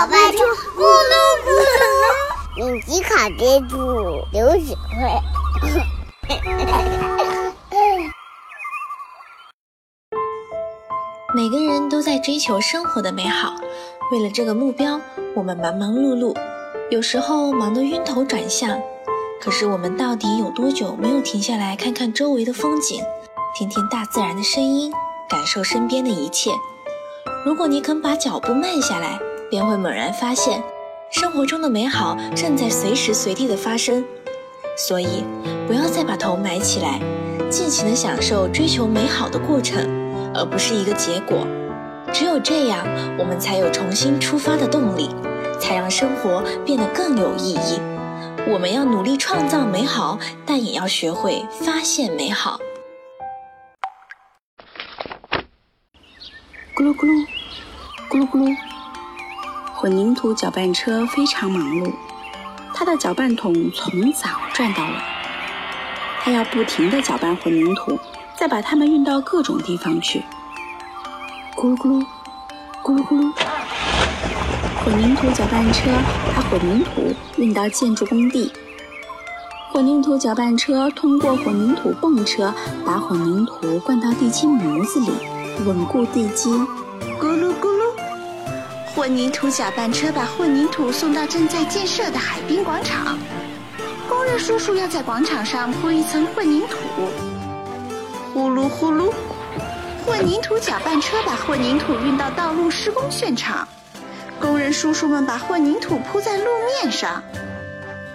搅拌车咕噜咕噜，米奇卡爹猪流水会。每个人都在追求生活的美好，为了这个目标，我们忙忙碌碌，有时候忙得晕头转向。可是我们到底有多久没有停下来看看周围的风景，听听大自然的声音，感受身边的一切？如果你肯把脚步慢下来，便会猛然发现，生活中的美好正在随时随地的发生。所以，不要再把头埋起来，尽情的享受追求美好的过程，而不是一个结果。只有这样，我们才有重新出发的动力，才让生活变得更有意义。我们要努力创造美好，但也要学会发现美好。咕噜咕噜，咕噜咕噜，混凝土搅拌车非常忙碌，它的搅拌桶从早转到晚，它要不停地搅拌混凝土，再把它们运到各种地方去。咕噜咕噜，咕噜咕噜，混凝土搅拌车把混凝土运到建筑工地，混凝土搅拌车通过混凝土泵车把混凝土灌到地基模子里。稳固地基，咕噜咕，混凝土搅拌车把混凝土送到正在建设的海滨广场。工人叔叔要在广场上铺一层混凝土。呼噜呼噜，混凝土搅拌车把混凝土运到道路施工现场。工人叔叔们把混凝土铺在路面上。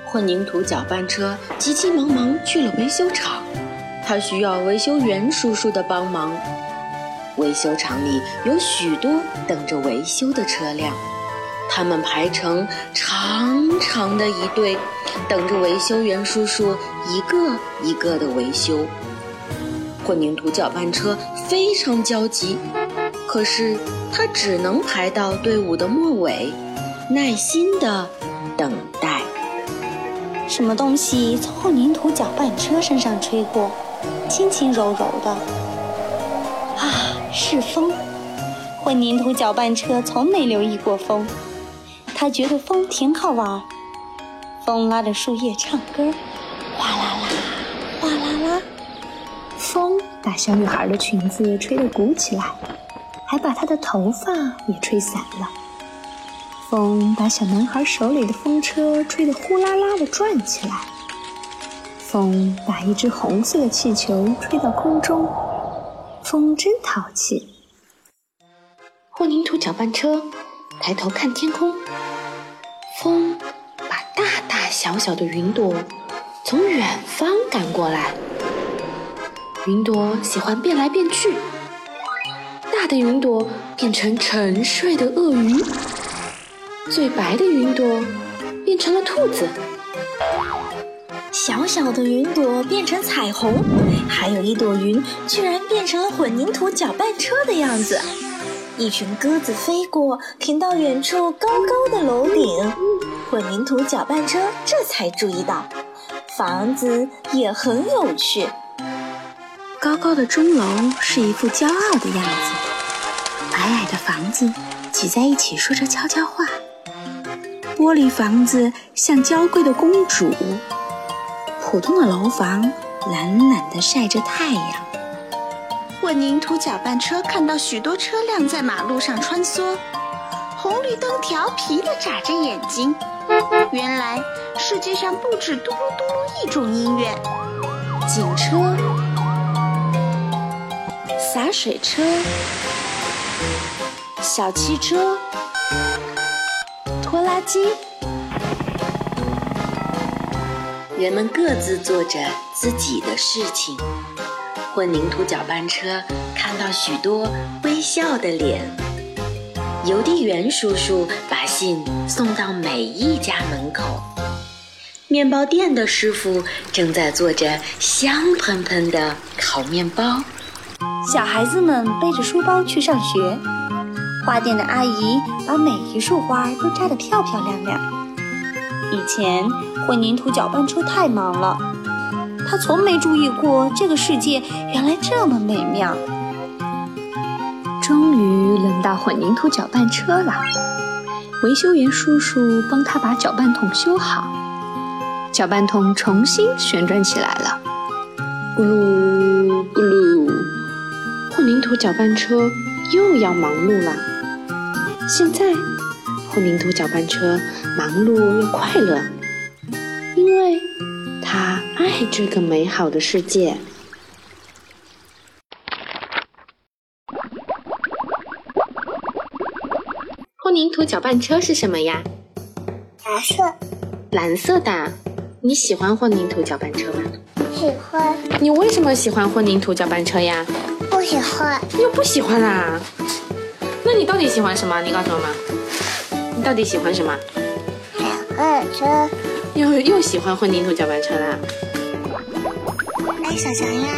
混凝土搅拌车急急忙忙去了维修厂，他需要维修员叔叔的帮忙。维修厂里有许多等着维修的车辆，他们排成长长的一队，等着维修员叔叔一个一个的维修。混凝土搅拌车非常焦急，可是他只能排到队伍的末尾，耐心的等待。什么东西从混凝土搅拌车身上吹过，轻轻柔柔的啊。是风，混凝土搅拌车从没留意过风，他觉得风挺好玩。风拉着树叶唱歌，哗啦啦，哗啦啦。风把小女孩的裙子吹得鼓起来，还把她的头发也吹散了。风把小男孩手里的风车吹得呼啦啦地转起来。风把一只红色的气球吹到空中。风真淘气。混凝土搅拌车抬头看天空，风把大大小小的云朵从远方赶过来。云朵喜欢变来变去，大的云朵变成沉睡的鳄鱼，最白的云朵变成了兔子。小小的云朵变成彩虹，还有一朵云居然变成了混凝土搅拌车的样子。一群鸽子飞过，停到远处高高的楼顶。混凝土搅拌车这才注意到，房子也很有趣。高高的钟楼是一副骄傲的样子，矮矮的房子挤在一起说着悄悄话。玻璃房子像娇贵的公主。普通的楼房懒懒地晒着太阳。混凝土搅拌车看到许多车辆在马路上穿梭，红绿灯调皮地眨着眼睛。原来世界上不止嘟噜嘟噜一种音乐：警车、洒水车、小汽车、拖拉机。人们各自做着自己的事情。混凝土搅拌车看到许多微笑的脸。邮递员叔叔把信送到每一家门口。面包店的师傅正在做着香喷喷的烤面包。小孩子们背着书包去上学。花店的阿姨把每一束花都扎得漂漂亮亮。以前混凝土搅拌车太忙了，他从没注意过这个世界原来这么美妙。终于轮到混凝土搅拌车了，维修员叔叔帮他把搅拌桶修好，搅拌桶重新旋转起来了。咕噜咕噜，混凝土搅拌车又要忙碌了。现在，混凝土搅拌车忙碌又快乐，因为他爱这个美好的世界。混凝土搅拌车是什么呀？蓝色，蓝色的。你喜欢混凝土搅拌车吗？喜欢。你为什么喜欢混凝土搅拌车呀？不喜欢。又不喜欢啦？那你到底喜欢什么？你告诉我们。你到底喜欢什么？搅拌车。又又喜欢混凝土搅拌车啦？哎，小强呀，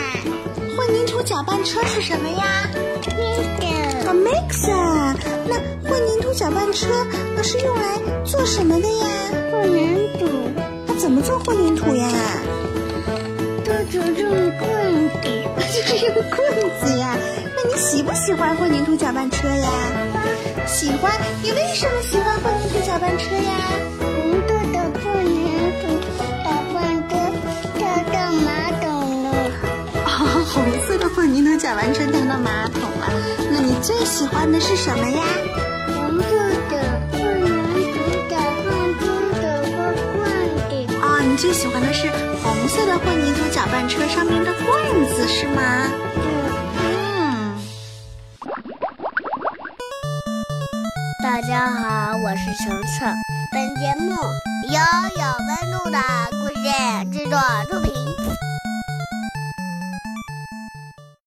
混凝土搅拌车是什么呀？那个。mixer。那混凝土搅拌车那是用来做什么的呀？混凝土。它怎么做混凝土呀？就是用棍子。就是用棍子呀？那你喜不喜欢混凝土搅拌车呀？喜欢。你为什么喜欢混凝土搅拌车呀？红色的混凝土搅拌车跳到马桶了。哦，红色的混凝土搅拌车跳到马桶了。那你最喜欢的是什么呀？红色的混凝土搅拌车的罐子。哦，你最喜欢的是红色的混凝土搅拌车上面的罐子是吗？大家好，我是程程。本节目由有温度的故事制作出品。